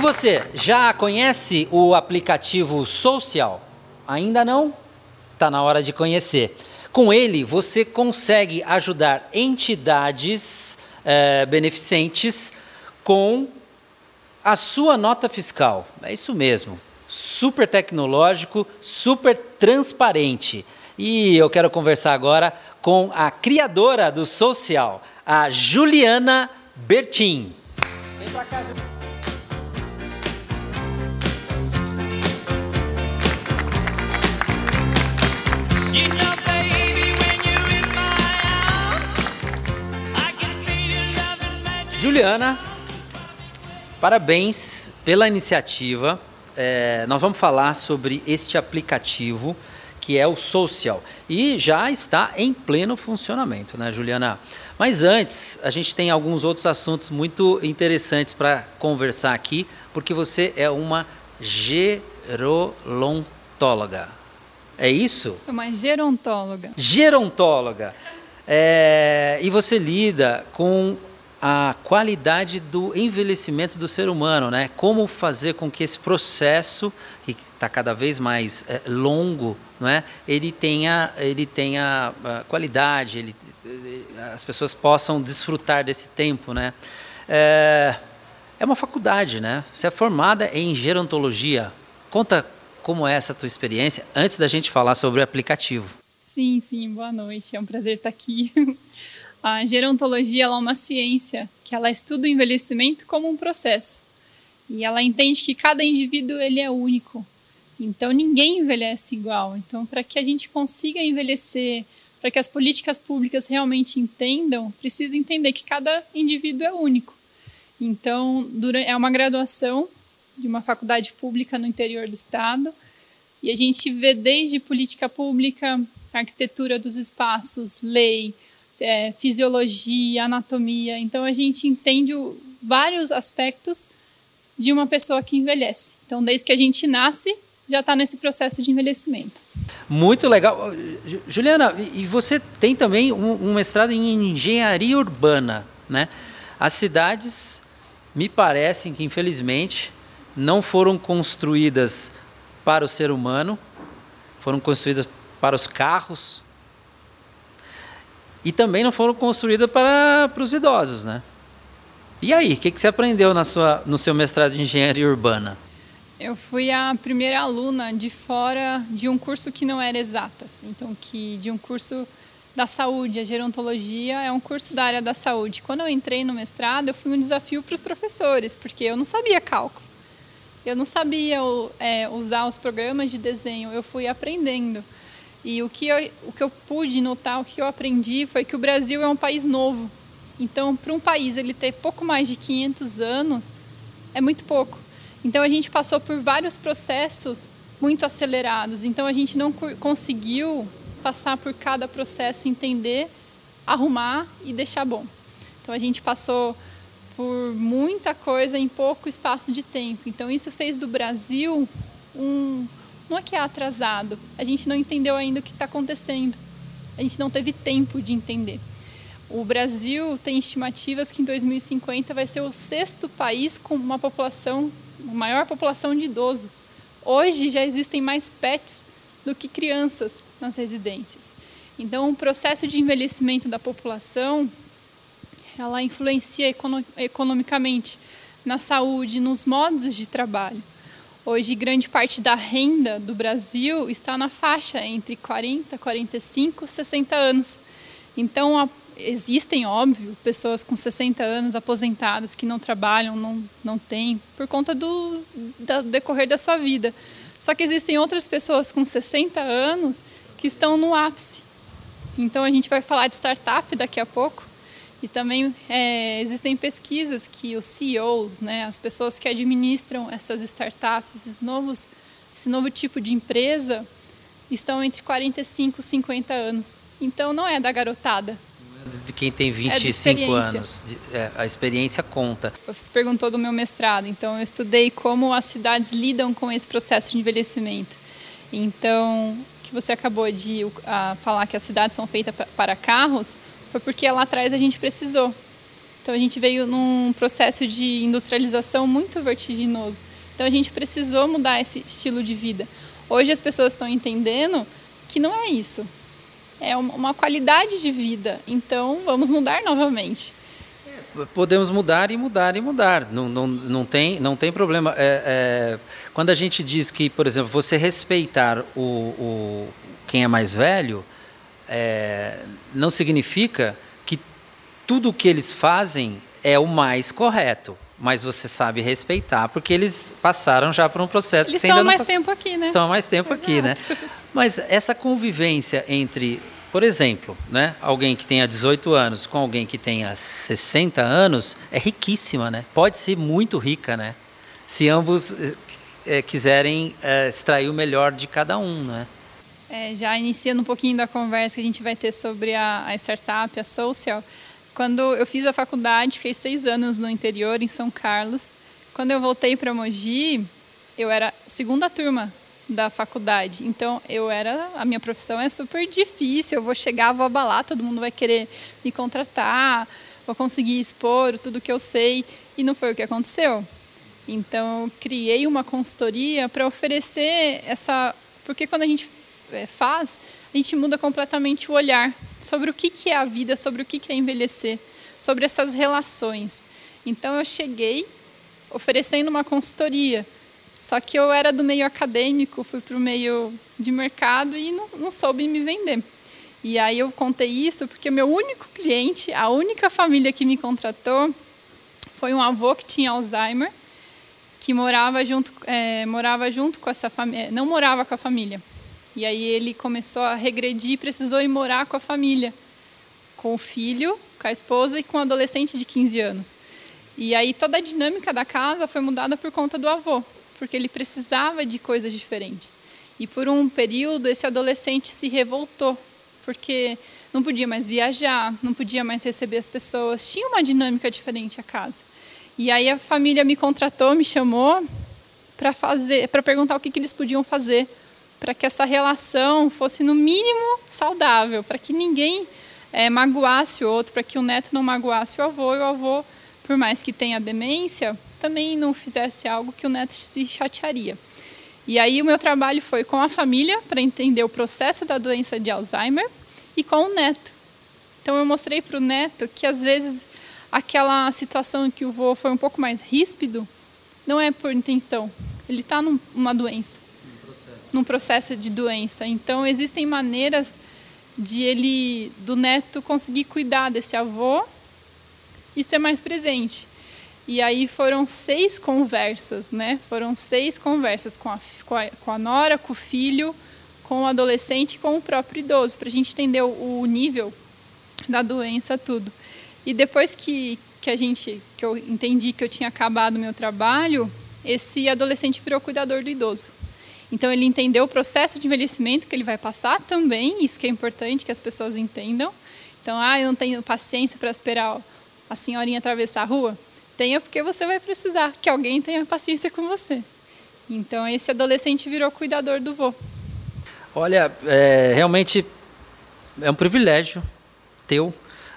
E você, já conhece o aplicativo Social? Ainda não? Está na hora de conhecer. Com ele, você consegue ajudar entidades é, beneficentes com a sua nota fiscal. É isso mesmo. Super tecnológico, super transparente. E eu quero conversar agora com a criadora do Social, a Juliana Bertin. Vem pra cá, Juliana. Parabéns pela iniciativa. É, nós vamos falar sobre este aplicativo que é o Social e já está em pleno funcionamento, né, Juliana? Mas antes, a gente tem alguns outros assuntos muito interessantes para conversar aqui, porque você é uma gerontóloga. É isso? Uma gerontóloga. Gerontóloga. É, e você lida com a qualidade do envelhecimento do ser humano, né? Como fazer com que esse processo que está cada vez mais é, longo, não é? Ele tenha, ele tenha uh, qualidade, ele, as pessoas possam desfrutar desse tempo, né? É, é uma faculdade, né? Você é formada em gerontologia. Conta como é essa tua experiência antes da gente falar sobre o aplicativo. Sim, sim. Boa noite. É um prazer estar aqui. A gerontologia é uma ciência que ela estuda o envelhecimento como um processo. E ela entende que cada indivíduo ele é único. Então ninguém envelhece igual. Então para que a gente consiga envelhecer, para que as políticas públicas realmente entendam, precisa entender que cada indivíduo é único. Então é uma graduação de uma faculdade pública no interior do estado e a gente vê desde política pública, arquitetura dos espaços, lei, é, fisiologia, anatomia. Então a gente entende o, vários aspectos de uma pessoa que envelhece. Então, desde que a gente nasce, já está nesse processo de envelhecimento. Muito legal. Juliana, e você tem também um, um mestrado em engenharia urbana, né? As cidades, me parecem que, infelizmente, não foram construídas para o ser humano, foram construídas para os carros, e também não foram construídas para, para os idosos, né? E aí, o que, que você aprendeu na sua, no seu mestrado de engenharia urbana? Eu fui a primeira aluna de fora de um curso que não era exatas, então que de um curso da saúde, a gerontologia é um curso da área da saúde. Quando eu entrei no mestrado, eu fui um desafio para os professores, porque eu não sabia cálculo, eu não sabia é, usar os programas de desenho, eu fui aprendendo. E o que, eu, o que eu pude notar, o que eu aprendi foi que o Brasil é um país novo. Então, para um país ele ter pouco mais de 500 anos, é muito pouco. Então, a gente passou por vários processos muito acelerados. Então, a gente não conseguiu passar por cada processo, entender, arrumar e deixar bom. Então, a gente passou por muita coisa em pouco espaço de tempo. Então, isso fez do Brasil um não é que é atrasado, a gente não entendeu ainda o que está acontecendo. A gente não teve tempo de entender. O Brasil tem estimativas que em 2050 vai ser o sexto país com uma população, maior população de idoso. Hoje já existem mais pets do que crianças nas residências. Então, o processo de envelhecimento da população, ela influencia economicamente na saúde, nos modos de trabalho. Hoje, grande parte da renda do Brasil está na faixa entre 40, 45, 60 anos. Então, existem, óbvio, pessoas com 60 anos aposentadas que não trabalham, não, não têm, por conta do, do decorrer da sua vida. Só que existem outras pessoas com 60 anos que estão no ápice. Então, a gente vai falar de startup daqui a pouco. E também é, existem pesquisas que os CEOs, né, as pessoas que administram essas startups, esses novos, esse novo tipo de empresa, estão entre 45 e 50 anos. Então não é da garotada. De quem tem 25 é anos. É, a experiência conta. Você perguntou do meu mestrado, então eu estudei como as cidades lidam com esse processo de envelhecimento. Então, que você acabou de falar que as cidades são feitas para carros, foi porque lá atrás a gente precisou. Então a gente veio num processo de industrialização muito vertiginoso. Então a gente precisou mudar esse estilo de vida. Hoje as pessoas estão entendendo que não é isso. É uma qualidade de vida. Então vamos mudar novamente. Podemos mudar e mudar e mudar. Não, não, não, tem, não tem problema. É, é, quando a gente diz que, por exemplo, você respeitar o, o quem é mais velho, é, não significa que tudo o que eles fazem é o mais correto. Mas você sabe respeitar, porque eles passaram já por um processo eles que você ainda estão há mais pass... tempo aqui, né? Estão há mais tempo Exato. aqui, né? Mas essa convivência entre, por exemplo, né, alguém que tenha 18 anos com alguém que tenha 60 anos é riquíssima, né? Pode ser muito rica, né? Se ambos é, quiserem é, extrair o melhor de cada um, né? É, já iniciando um pouquinho da conversa que a gente vai ter sobre a, a startup, a Social, quando eu fiz a faculdade, fiquei seis anos no interior, em São Carlos. Quando eu voltei para Mogi, eu era segunda turma da faculdade. Então, eu era, a minha profissão é super difícil. Eu vou chegar, vou abalar, todo mundo vai querer me contratar, vou conseguir expor tudo que eu sei. E não foi o que aconteceu. Então, eu criei uma consultoria para oferecer essa. Porque quando a gente faz, a gente muda completamente o olhar sobre o que, que é a vida, sobre o que, que é envelhecer, sobre essas relações. Então eu cheguei oferecendo uma consultoria, só que eu era do meio acadêmico, fui para o meio de mercado e não, não soube me vender. E aí eu contei isso porque meu único cliente, a única família que me contratou, foi um avô que tinha Alzheimer, que morava junto, é, morava junto com essa família, não morava com a família, e aí ele começou a regredir e precisou ir morar com a família, com o filho, com a esposa e com um adolescente de 15 anos. E aí toda a dinâmica da casa foi mudada por conta do avô, porque ele precisava de coisas diferentes. E por um período esse adolescente se revoltou, porque não podia mais viajar, não podia mais receber as pessoas, tinha uma dinâmica diferente a casa. E aí a família me contratou, me chamou para fazer, para perguntar o que, que eles podiam fazer para que essa relação fosse no mínimo saudável, para que ninguém é, magoasse o outro, para que o neto não magoasse o avô e o avô, por mais que tenha demência, também não fizesse algo que o neto se chatearia. E aí o meu trabalho foi com a família para entender o processo da doença de Alzheimer e com o neto. Então eu mostrei para o neto que às vezes aquela situação em que o avô foi um pouco mais ríspido não é por intenção, ele está numa doença num processo de doença. Então existem maneiras de ele, do neto, conseguir cuidar desse avô e ser mais presente. E aí foram seis conversas, né? Foram seis conversas com a, com a, com a nora, com o filho, com o adolescente e com o próprio idoso, para a gente entender o, o nível da doença, tudo. E depois que, que a gente, que eu entendi que eu tinha acabado meu trabalho, esse adolescente virou cuidador do idoso. Então ele entendeu o processo de envelhecimento que ele vai passar também, isso que é importante que as pessoas entendam. Então, ah, eu não tenho paciência para esperar a senhorinha atravessar a rua. Tenha porque você vai precisar que alguém tenha paciência com você. Então esse adolescente virou cuidador do vô. Olha, é, realmente é um privilégio teu,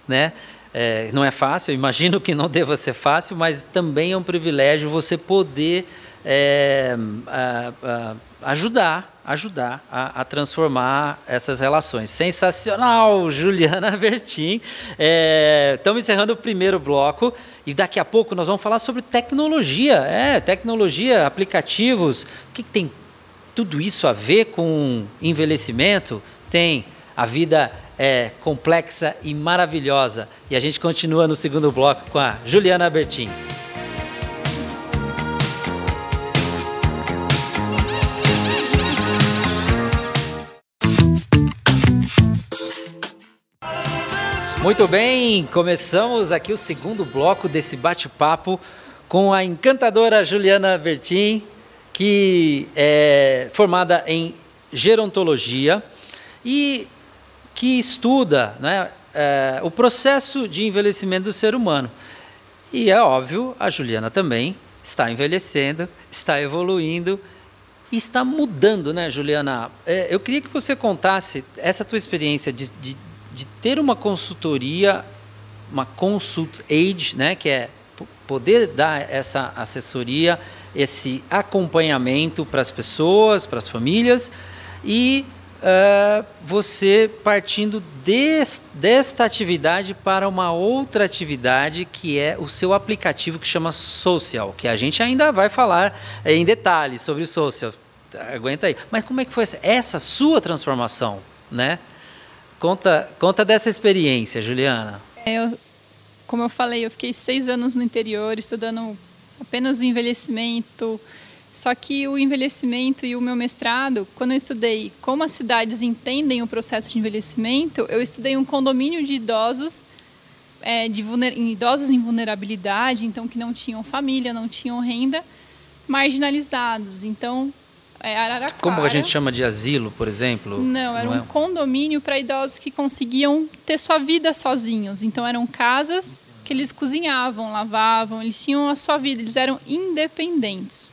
né? É, não é fácil, imagino que não deva ser fácil, mas também é um privilégio você poder é, a, a, ajudar, ajudar a, a, transformar essas relações. Sensacional, Juliana Bertin. É, estamos encerrando o primeiro bloco e daqui a pouco nós vamos falar sobre tecnologia. É, tecnologia, aplicativos. O que, que tem tudo isso a ver com envelhecimento? Tem. A vida é complexa e maravilhosa. E a gente continua no segundo bloco com a Juliana Bertin. Muito bem, começamos aqui o segundo bloco desse bate-papo com a encantadora Juliana Bertin, que é formada em gerontologia e que estuda né, é, o processo de envelhecimento do ser humano. E é óbvio, a Juliana também está envelhecendo, está evoluindo e está mudando, né, Juliana? É, eu queria que você contasse essa tua experiência de, de de ter uma consultoria uma consult age, né, que é poder dar essa assessoria, esse acompanhamento para as pessoas, para as famílias e uh, você partindo des, desta atividade para uma outra atividade que é o seu aplicativo que chama Social, que a gente ainda vai falar em detalhes sobre o Social. Aguenta aí. Mas como é que foi essa, essa sua transformação, né? Conta, conta dessa experiência, Juliana. É, eu, como eu falei, eu fiquei seis anos no interior estudando apenas o envelhecimento, só que o envelhecimento e o meu mestrado, quando eu estudei como as cidades entendem o processo de envelhecimento, eu estudei um condomínio de idosos, é, de idosos em vulnerabilidade, então que não tinham família, não tinham renda, marginalizados. Então, é Araraquara. Como a gente chama de asilo, por exemplo? Não, era não um é? condomínio para idosos que conseguiam ter sua vida sozinhos. Então, eram casas que eles cozinhavam, lavavam, eles tinham a sua vida, eles eram independentes.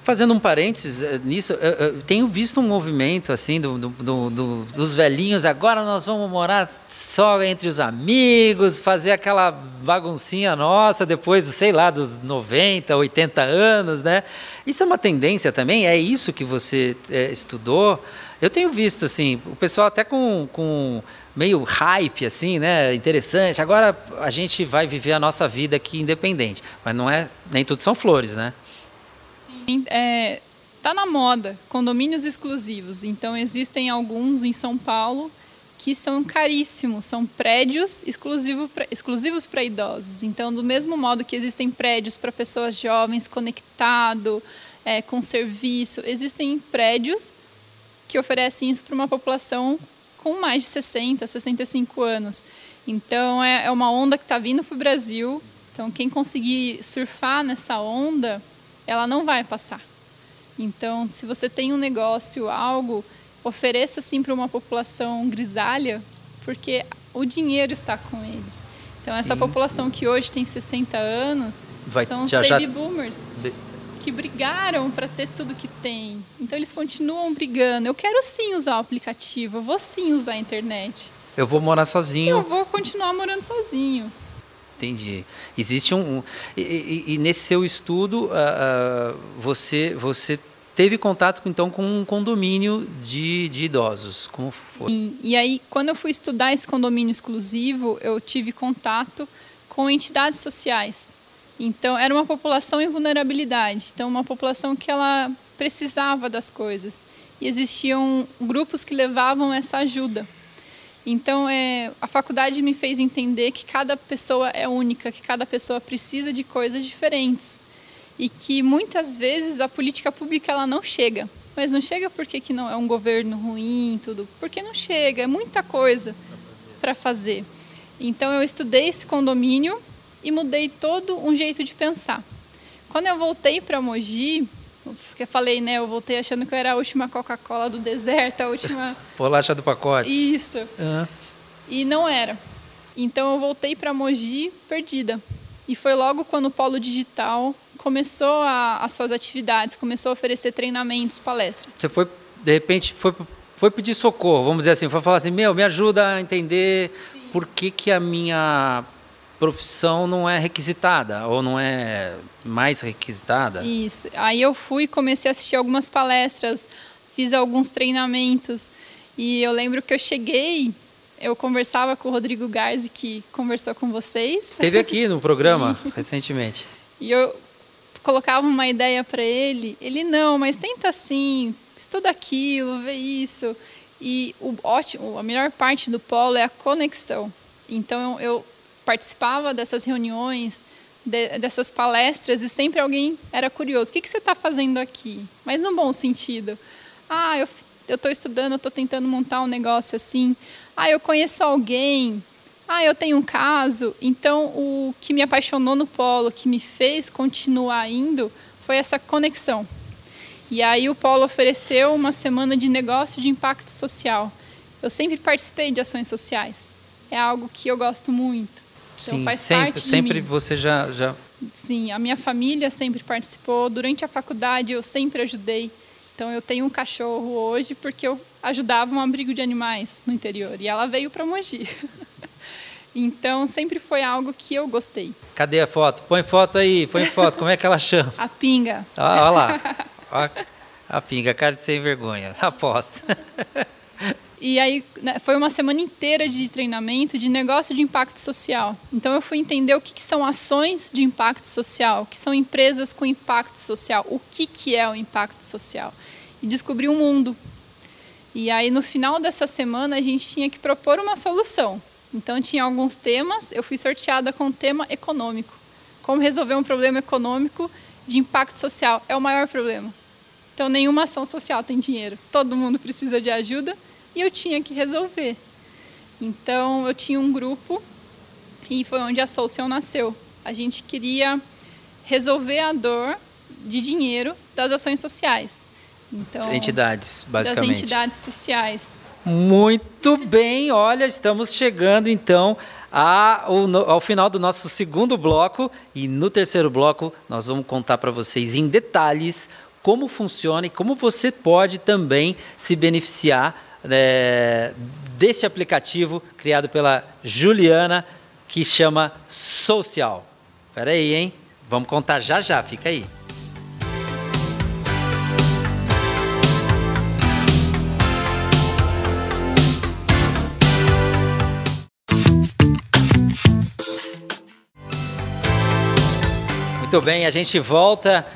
Fazendo um parênteses eh, nisso, eu, tenho visto um movimento assim do, do, do, dos velhinhos. Agora nós vamos morar só entre os amigos, fazer aquela baguncinha nossa depois, sei lá, dos 90, 80 anos, né? Isso é uma tendência também? É isso que você é, estudou? Eu tenho visto assim, o pessoal até com, com meio hype assim, né? Interessante. Agora a gente vai viver a nossa vida aqui independente, mas não é nem tudo são flores, né? É, tá na moda condomínios exclusivos. Então existem alguns em São Paulo que são caríssimos, são prédios exclusivo pra, exclusivos para idosos. Então, do mesmo modo que existem prédios para pessoas jovens conectado, é, com serviço, existem prédios que oferecem isso para uma população com mais de 60, 65 anos. Então, é, é uma onda que está vindo para o Brasil. Então, quem conseguir surfar nessa onda ela não vai passar. Então, se você tem um negócio, algo, ofereça sim para uma população grisalha, porque o dinheiro está com eles. Então, sim. essa população que hoje tem 60 anos vai, são os já, baby já... boomers. Que brigaram para ter tudo que tem. Então, eles continuam brigando. Eu quero sim usar o aplicativo, eu vou sim usar a internet. Eu vou morar sozinho. Eu vou continuar morando sozinho. Entendi. Existe um. um e, e, nesse seu estudo, uh, uh, você, você teve contato então com um condomínio de, de idosos. Como foi? E, e aí, quando eu fui estudar esse condomínio exclusivo, eu tive contato com entidades sociais. Então, era uma população em vulnerabilidade. Então, uma população que ela precisava das coisas. E existiam grupos que levavam essa ajuda. Então, é, a faculdade me fez entender que cada pessoa é única, que cada pessoa precisa de coisas diferentes e que muitas vezes a política pública ela não chega. Mas não chega porque que não é um governo ruim, tudo, porque não chega, é muita coisa para fazer. Então eu estudei esse condomínio e mudei todo um jeito de pensar. Quando eu voltei para Mogi, porque eu falei, né? Eu voltei achando que eu era a última Coca-Cola do deserto, a última. Bolacha do pacote. Isso. Uhum. E não era. Então eu voltei para Mogi perdida. E foi logo quando o Polo Digital começou a, as suas atividades, começou a oferecer treinamentos, palestras. Você foi, de repente, foi, foi pedir socorro, vamos dizer assim, foi falar assim, meu, me ajuda a entender Sim. por que, que a minha profissão não é requisitada ou não é mais requisitada? Isso. Aí eu fui e comecei a assistir algumas palestras, fiz alguns treinamentos e eu lembro que eu cheguei, eu conversava com o Rodrigo Garzi que conversou com vocês. Esteve aqui no programa recentemente. E eu colocava uma ideia para ele, ele não, mas tenta assim, estuda aquilo, vê isso. E o ótimo, a melhor parte do polo é a conexão. Então eu participava dessas reuniões, de, dessas palestras, e sempre alguém era curioso: o que, que você está fazendo aqui? Mas no bom sentido. Ah, eu estou estudando, estou tentando montar um negócio assim. Ah, eu conheço alguém. Ah, eu tenho um caso. Então, o que me apaixonou no polo, que me fez continuar indo, foi essa conexão. E aí o polo ofereceu uma semana de negócio de impacto social. Eu sempre participei de ações sociais. É algo que eu gosto muito. Então, Sim, faz sempre, parte sempre você já, já. Sim, a minha família sempre participou. Durante a faculdade eu sempre ajudei. Então eu tenho um cachorro hoje porque eu ajudava um abrigo de animais no interior e ela veio para Mogi. Então sempre foi algo que eu gostei. Cadê a foto? Põe foto aí, põe foto. Como é que ela chama? A pinga. Ah, olha lá. Olha a pinga, cara de sem vergonha. Aposta. E aí né, foi uma semana inteira de treinamento de negócio de impacto social. Então eu fui entender o que, que, são ações de impacto social, o que são empresas com impacto social, o que, que é o impacto social. E descobri um mundo. E aí no final dessa semana a gente tinha que propor uma solução. Então tinha alguns temas, eu fui sorteada com o tema econômico. Como resolver um problema econômico de impacto social é o maior problema. Então nenhuma ação social tem dinheiro. Todo mundo precisa de ajuda e eu tinha que resolver. Então eu tinha um grupo e foi onde a Social nasceu. A gente queria resolver a dor de dinheiro das ações sociais. Então, entidades, basicamente. Das entidades sociais. Muito bem, olha, estamos chegando então ao, ao final do nosso segundo bloco e no terceiro bloco nós vamos contar para vocês em detalhes como funciona e como você pode também se beneficiar é, desse aplicativo criado pela Juliana, que chama Social. Espera aí, hein? Vamos contar já já, fica aí. Muito bem, a gente volta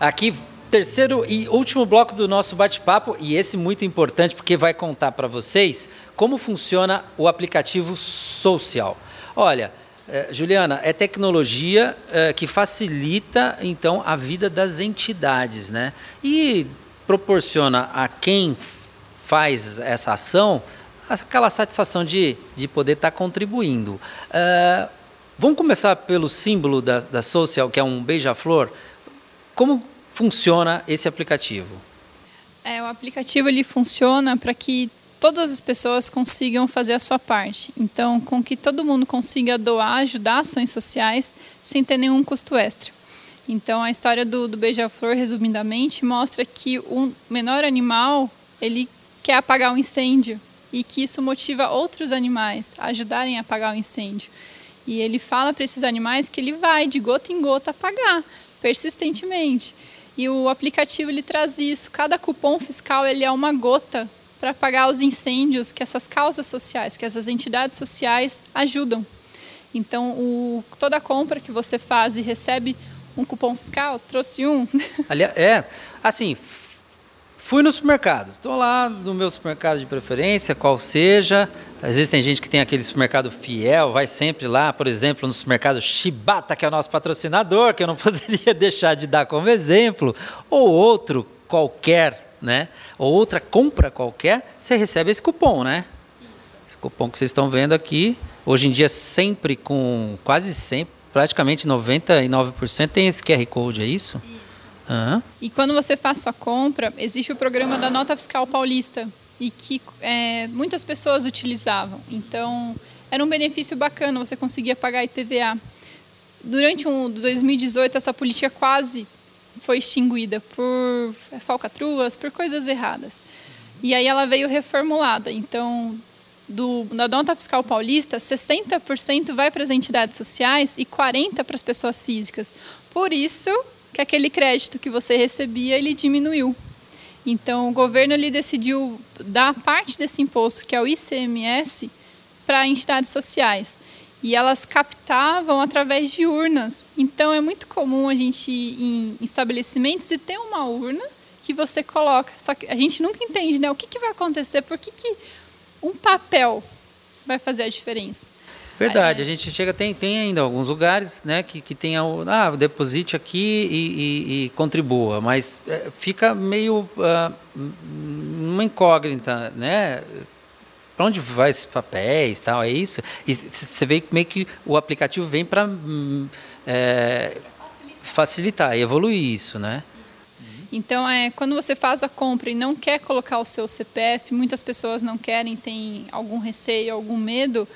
aqui terceiro e último bloco do nosso bate-papo, e esse muito importante porque vai contar para vocês como funciona o aplicativo Social. Olha, eh, Juliana, é tecnologia eh, que facilita então a vida das entidades, né? E proporciona a quem faz essa ação aquela satisfação de, de poder estar tá contribuindo. Uh, vamos começar pelo símbolo da, da Social, que é um beija-flor. Como funciona esse aplicativo? É, o aplicativo ele funciona para que todas as pessoas consigam fazer a sua parte. Então, com que todo mundo consiga doar, ajudar ações sociais sem ter nenhum custo extra. Então, a história do, do beija-flor, resumidamente, mostra que o menor animal ele quer apagar um incêndio e que isso motiva outros animais a ajudarem a apagar o incêndio. E ele fala para esses animais que ele vai de gota em gota apagar persistentemente. E o aplicativo ele traz isso. Cada cupom fiscal ele é uma gota para pagar os incêndios que essas causas sociais, que essas entidades sociais ajudam. Então, o, toda compra que você faz e recebe um cupom fiscal, trouxe um. É, assim, Fui no supermercado, estou lá no meu supermercado de preferência, qual seja. Existem gente que tem aquele supermercado fiel, vai sempre lá, por exemplo, no supermercado Shibata, que é o nosso patrocinador, que eu não poderia deixar de dar como exemplo, ou outro qualquer, né? Ou outra compra qualquer, você recebe esse cupom, né? Esse cupom que vocês estão vendo aqui, hoje em dia sempre com, quase sempre, praticamente 99% tem esse QR Code, é isso? Isso. Uhum. E quando você faz sua compra, existe o programa da Nota Fiscal Paulista e que é, muitas pessoas utilizavam. Então, era um benefício bacana, você conseguia pagar IPVA. Durante um 2018, essa política quase foi extinguida por falcatruas, por coisas erradas. E aí ela veio reformulada. Então, do, da nota fiscal paulista, 60% vai para as entidades sociais e 40% para as pessoas físicas. Por isso, que aquele crédito que você recebia ele diminuiu. Então o governo ele decidiu dar parte desse imposto, que é o ICMS, para entidades sociais. E elas captavam através de urnas. Então é muito comum a gente ir em estabelecimentos e ter uma urna que você coloca. Só que a gente nunca entende, né? O que, que vai acontecer? Por que, que um papel vai fazer a diferença? Verdade, a gente chega, tem, tem ainda alguns lugares né, que, que tem, ah, deposite aqui e, e, e contribua, mas é, fica meio uh, uma incógnita, né? Para onde vai esses papéis tal, é isso? E você vê meio que o aplicativo vem para é, facilitar e evoluir isso, né? Então, é, quando você faz a compra e não quer colocar o seu CPF, muitas pessoas não querem, tem algum receio, algum medo,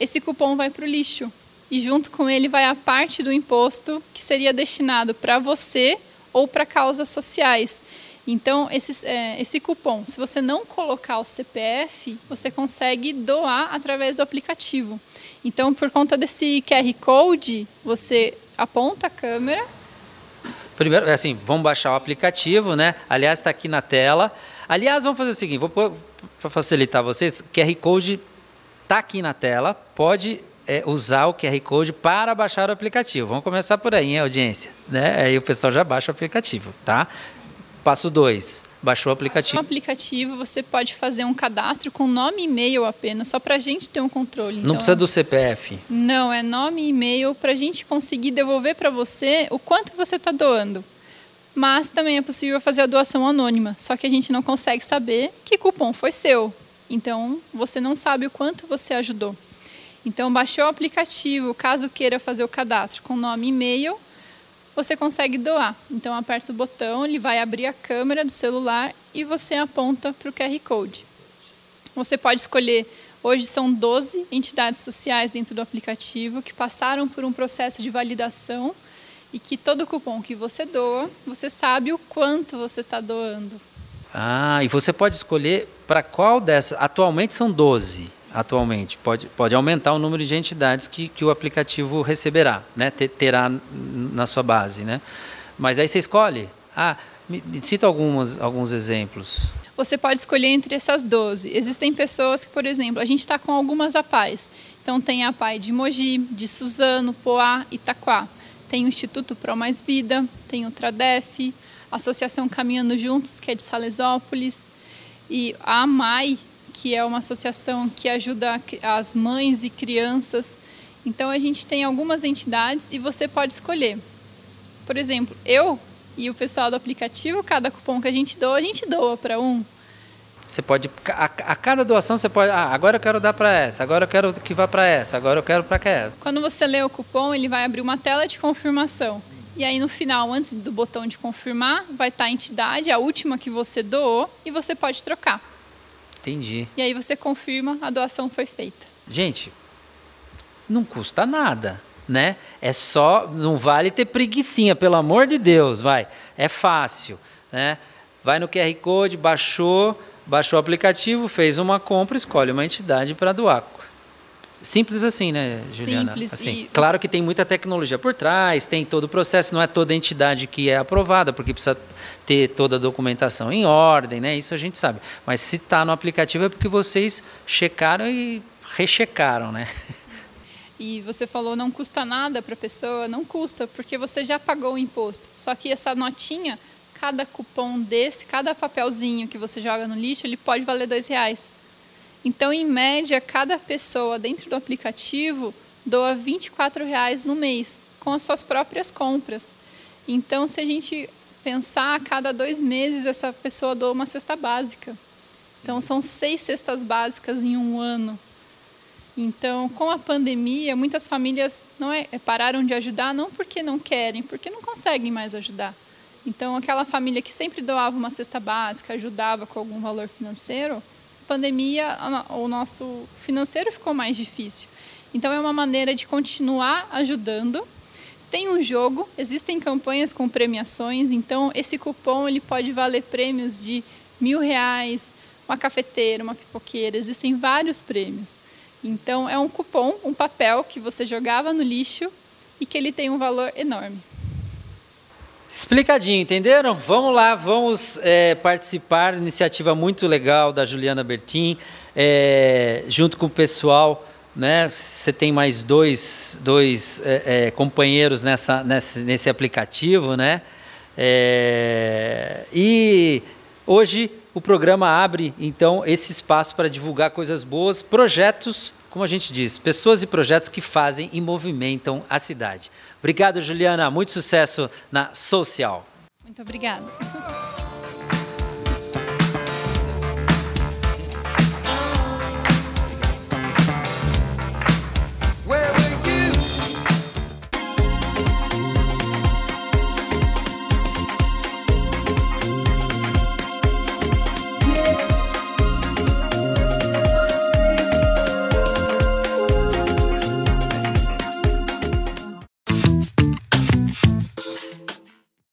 esse cupom vai para o lixo. E junto com ele vai a parte do imposto que seria destinado para você ou para causas sociais. Então, esse, é, esse cupom, se você não colocar o CPF, você consegue doar através do aplicativo. Então, por conta desse QR Code, você aponta a câmera. Primeiro, é assim, vamos baixar o aplicativo, né? Aliás, está aqui na tela. Aliás, vamos fazer o seguinte, vou para facilitar vocês, QR Code está aqui na tela, pode é, usar o QR Code para baixar o aplicativo. Vamos começar por aí, hein, audiência? Né? Aí o pessoal já baixa o aplicativo, tá? Passo 2, baixou o aplicativo. No aplicativo você pode fazer um cadastro com nome e e-mail apenas, só para a gente ter um controle. Não então, precisa do CPF? Não, é nome e e-mail para a gente conseguir devolver para você o quanto você está doando. Mas também é possível fazer a doação anônima, só que a gente não consegue saber que cupom foi seu. Então você não sabe o quanto você ajudou. Então, baixou o aplicativo, caso queira fazer o cadastro com nome e e-mail, você consegue doar. Então, aperta o botão, ele vai abrir a câmera do celular e você aponta para o QR Code. Você pode escolher, hoje são 12 entidades sociais dentro do aplicativo que passaram por um processo de validação e que todo cupom que você doa, você sabe o quanto você está doando. Ah, e você pode escolher para qual dessas. Atualmente são 12 atualmente. Pode, pode aumentar o número de entidades que, que o aplicativo receberá, né? terá na sua base. Né? Mas aí você escolhe. Ah, me, me cita algumas, alguns exemplos. Você pode escolher entre essas 12. Existem pessoas que, por exemplo, a gente está com algumas APAES. Então tem a APAE de Mogi, de Suzano, Poá, Itaquá. Tem o Instituto Pro Mais Vida, tem o Tradef, a Associação Caminhando Juntos, que é de Salesópolis, e a AMAI, que é uma associação que ajuda as mães e crianças. Então a gente tem algumas entidades e você pode escolher. Por exemplo, eu e o pessoal do aplicativo, cada cupom que a gente doa, a gente doa para um. Você pode a, a, cada doação você pode, ah, agora eu quero dar para essa, agora eu quero que vá para essa, agora eu quero para aquela. Quando você lê o cupom, ele vai abrir uma tela de confirmação. E aí no final, antes do botão de confirmar, vai estar a entidade, a última que você doou, e você pode trocar. Entendi. E aí você confirma a doação foi feita. Gente, não custa nada, né? É só, não vale ter preguiçinha, pelo amor de Deus, vai. É fácil, né? Vai no QR Code, baixou, baixou o aplicativo, fez uma compra, escolhe uma entidade para doar. Simples assim, né, Juliana? Simples. Assim, claro que tem muita tecnologia por trás, tem todo o processo, não é toda entidade que é aprovada, porque precisa ter toda a documentação em ordem, né? Isso a gente sabe. Mas se está no aplicativo é porque vocês checaram e rechecaram, né? E você falou não custa nada para a pessoa, não custa, porque você já pagou o imposto. Só que essa notinha, cada cupom desse, cada papelzinho que você joga no lixo, ele pode valer dois reais. Então, em média, cada pessoa dentro do aplicativo doa 24 reais no mês com as suas próprias compras. Então, se a gente pensar, a cada dois meses essa pessoa doa uma cesta básica. Então, são seis cestas básicas em um ano. Então, com a pandemia, muitas famílias não é, pararam de ajudar não porque não querem, porque não conseguem mais ajudar. Então, aquela família que sempre doava uma cesta básica, ajudava com algum valor financeiro, pandemia, o nosso financeiro ficou mais difícil. Então, é uma maneira de continuar ajudando. Tem um jogo, existem campanhas com premiações, então esse cupom ele pode valer prêmios de mil reais, uma cafeteira, uma pipoqueira, existem vários prêmios. Então, é um cupom, um papel que você jogava no lixo e que ele tem um valor enorme. Explicadinho, entenderam? Vamos lá, vamos é, participar. Iniciativa muito legal da Juliana Bertin, é, junto com o pessoal. Né? Você tem mais dois, dois é, é companheiros nessa, nesse, nesse aplicativo, né? É, e hoje o programa abre então esse espaço para divulgar coisas boas, projetos como a gente diz, pessoas e projetos que fazem e movimentam a cidade. Obrigado, Juliana. Muito sucesso na Social. Muito obrigada.